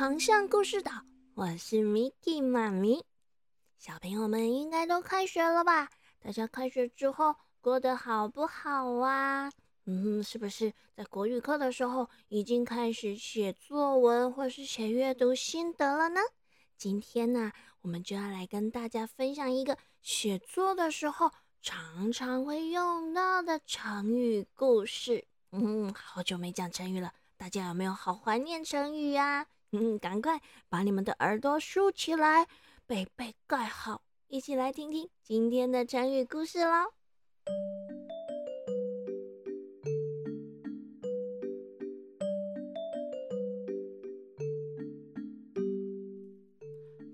航向故事岛，我是 Miki 妈咪。小朋友们应该都开学了吧？大家开学之后过得好不好啊？嗯，是不是在国语课的时候已经开始写作文或是写阅读心得了呢？今天呢，我们就要来跟大家分享一个写作的时候常常会用到的成语故事。嗯，好久没讲成语了。大家有没有好怀念成语呀？嗯，赶快把你们的耳朵竖起来，被被盖好，一起来听听今天的成语故事喽。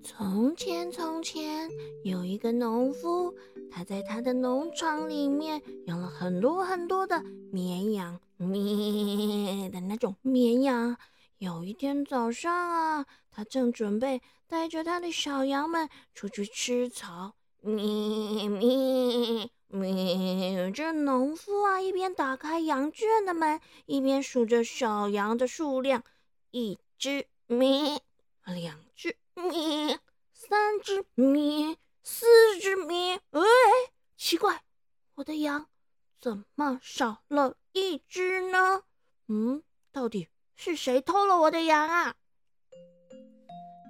从前，从前有一个农夫，他在他的农场里面养了很多很多的绵羊。咩的那种绵羊。有一天早上啊，他正准备带着他的小羊们出去吃草。咩咩咩！这农夫啊，一边打开羊圈的门，一边数着小羊的数量：一只咩，两只咩，三只咩，四只咩。哎，奇怪，我的羊怎么少了？一只呢？嗯，到底是谁偷了我的羊啊？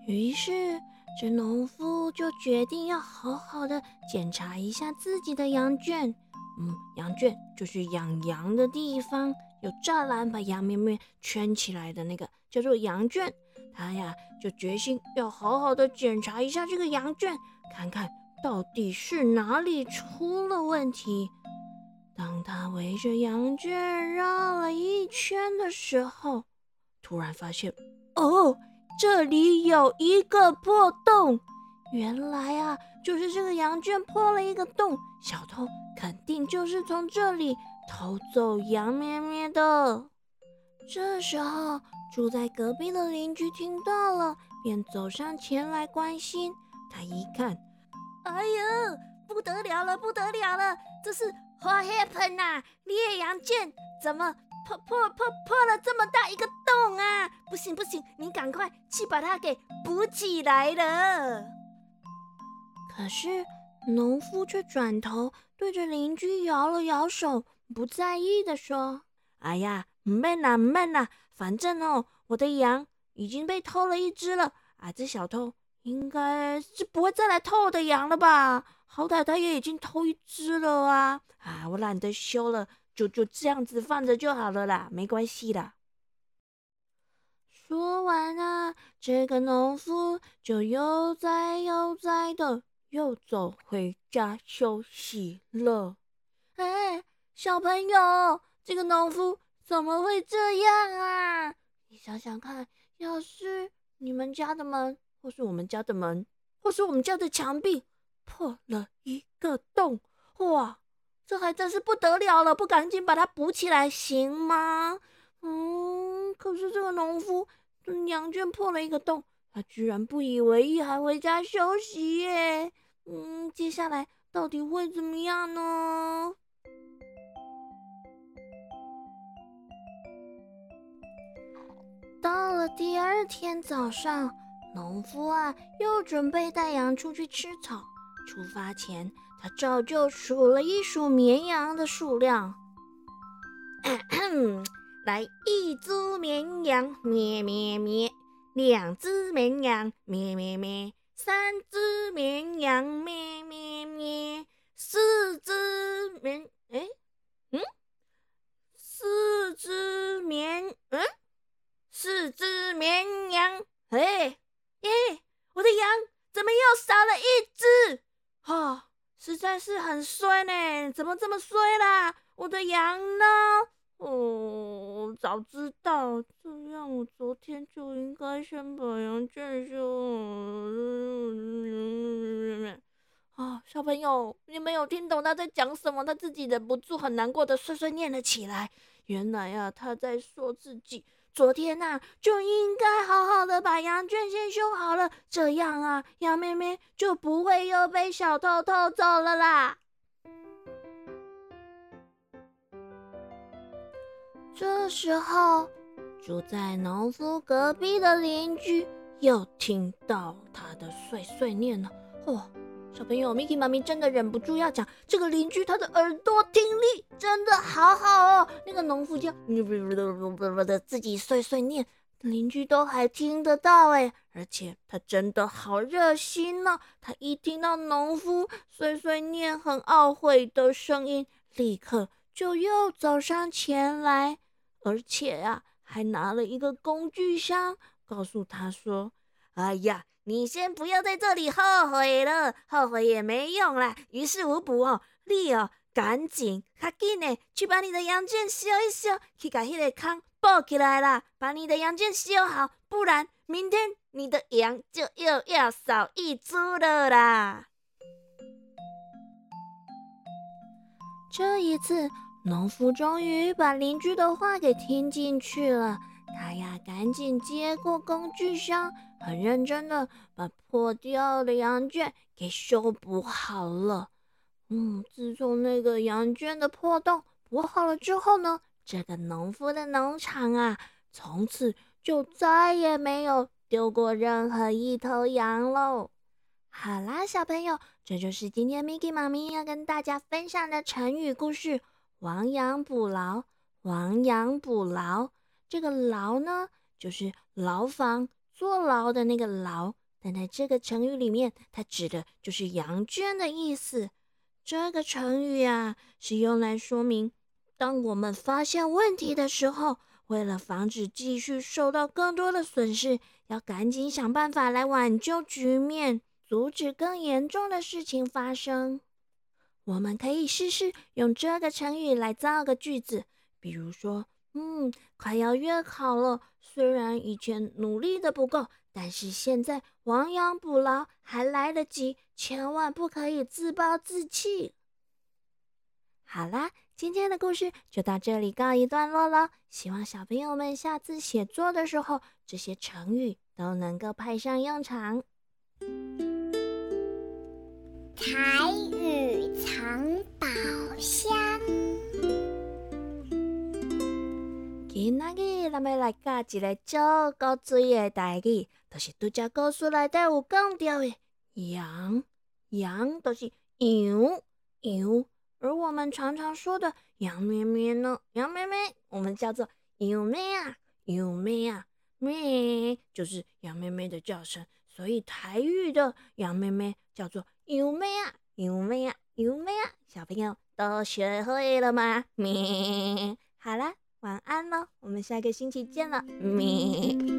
于是，这农夫就决定要好好的检查一下自己的羊圈。嗯，羊圈就是养羊的地方，有栅栏把羊咩咩圈起来的那个叫做羊圈。他呀，就决心要好好的检查一下这个羊圈，看看到底是哪里出了问题。当他围着羊圈绕了一圈的时候，突然发现，哦，这里有一个破洞。原来啊，就是这个羊圈破了一个洞，小偷肯定就是从这里偷走羊咩咩的。这时候，住在隔壁的邻居听到了，便走上前来关心。他一看，哎呀，不得了了，不得了了，这是。What happened 呐？烈阳剑怎么破破破破了这么大一个洞啊？不行不行，你赶快去把它给补起来了。可是农夫却转头对着邻居摇了摇手，不在意的说：“哎呀，闷呐闷呐，反正哦，我的羊已经被偷了一只了啊！这小偷应该是不会再来偷我的羊了吧？”好歹他也已经偷一只了啊！啊，我懒得修了，就就这样子放着就好了啦，没关系的。说完啊，这个农夫就悠哉悠哉的又走回家休息了。哎，小朋友，这个农夫怎么会这样啊？你想想看，要是你们家的门，或是我们家的门，或是我们家的墙壁。破了一个洞，哇，这还真是不得了了！不赶紧把它补起来行吗？嗯，可是这个农夫羊圈破了一个洞，他居然不以为意，还回家休息耶。嗯，接下来到底会怎么样呢？到了第二天早上，农夫啊，又准备带羊出去吃草。出发前，他照旧数了一数绵羊的数量。来，一只绵羊咩咩咩，两只绵羊咩咩咩，三只绵羊咩咩咩，四只绵哎嗯，四只绵嗯，四只绵羊哎哎，我的羊怎么又少了一只？哈，实在是很衰呢！怎么这么衰啦？我的羊呢？哦，早知道这样，我昨天就应该先把羊圈修。啊，小朋友，你没有听懂他在讲什么？他自己忍不住很难过的碎碎念了起来。原来啊，他在说自己。昨天呐，就应该好好的把羊圈先修好了，这样啊，羊妹妹就不会又被小偷偷走了啦。这时候，住在农夫隔壁的邻居又听到他的碎碎念了。嚯，小朋友，Miki 妈咪真的忍不住要讲，这个邻居他的耳朵听力真的好好哦。那个农夫就自己碎碎念，邻居都还听得到哎，而且他真的好热心呢。他一听到农夫碎碎念很懊悔的声音，立刻就又走上前来，而且呀。还拿了一个工具箱，告诉他说：“哎呀，你先不要在这里后悔了，后悔也没用啦。于事无补哦，你哦，赶紧、快紧的去把你的羊圈修一修，去把那个坑补起来啦，把你的羊圈修好，不然明天你的羊就又要少一只了啦。”这一次。农夫终于把邻居的话给听进去了，他呀赶紧接过工具箱，很认真的把破掉的羊圈给修补好了。嗯，自从那个羊圈的破洞补好了之后呢，这个农夫的农场啊，从此就再也没有丢过任何一头羊喽。好啦，小朋友，这就是今天 Miki 妈咪要跟大家分享的成语故事。亡羊补牢，亡羊补牢。这个牢呢，就是牢房、坐牢的那个牢。但在这个成语里面，它指的就是羊圈的意思。这个成语啊，是用来说明，当我们发现问题的时候，为了防止继续受到更多的损失，要赶紧想办法来挽救局面，阻止更严重的事情发生。我们可以试试用这个成语来造个句子，比如说，嗯，快要月考了，虽然以前努力的不够，但是现在亡羊补牢还来得及，千万不可以自暴自弃。好啦，今天的故事就到这里告一段落了。希望小朋友们下次写作的时候，这些成语都能够派上用场。台语藏宝箱。今仔日咱要来教一个足够水的台语，就是拄只故事内底有讲到的羊，羊都是羊羊，而我们常常说的羊咩咩呢？羊咩咩，我们叫做羊咩啊，羊咩啊，咩就是羊咩咩的叫声，所以台语的羊咩咩叫做。有没啊？有没啊？有没啊？小朋友都学会了吗？咩，好啦，晚安了，我们下个星期见了，咩。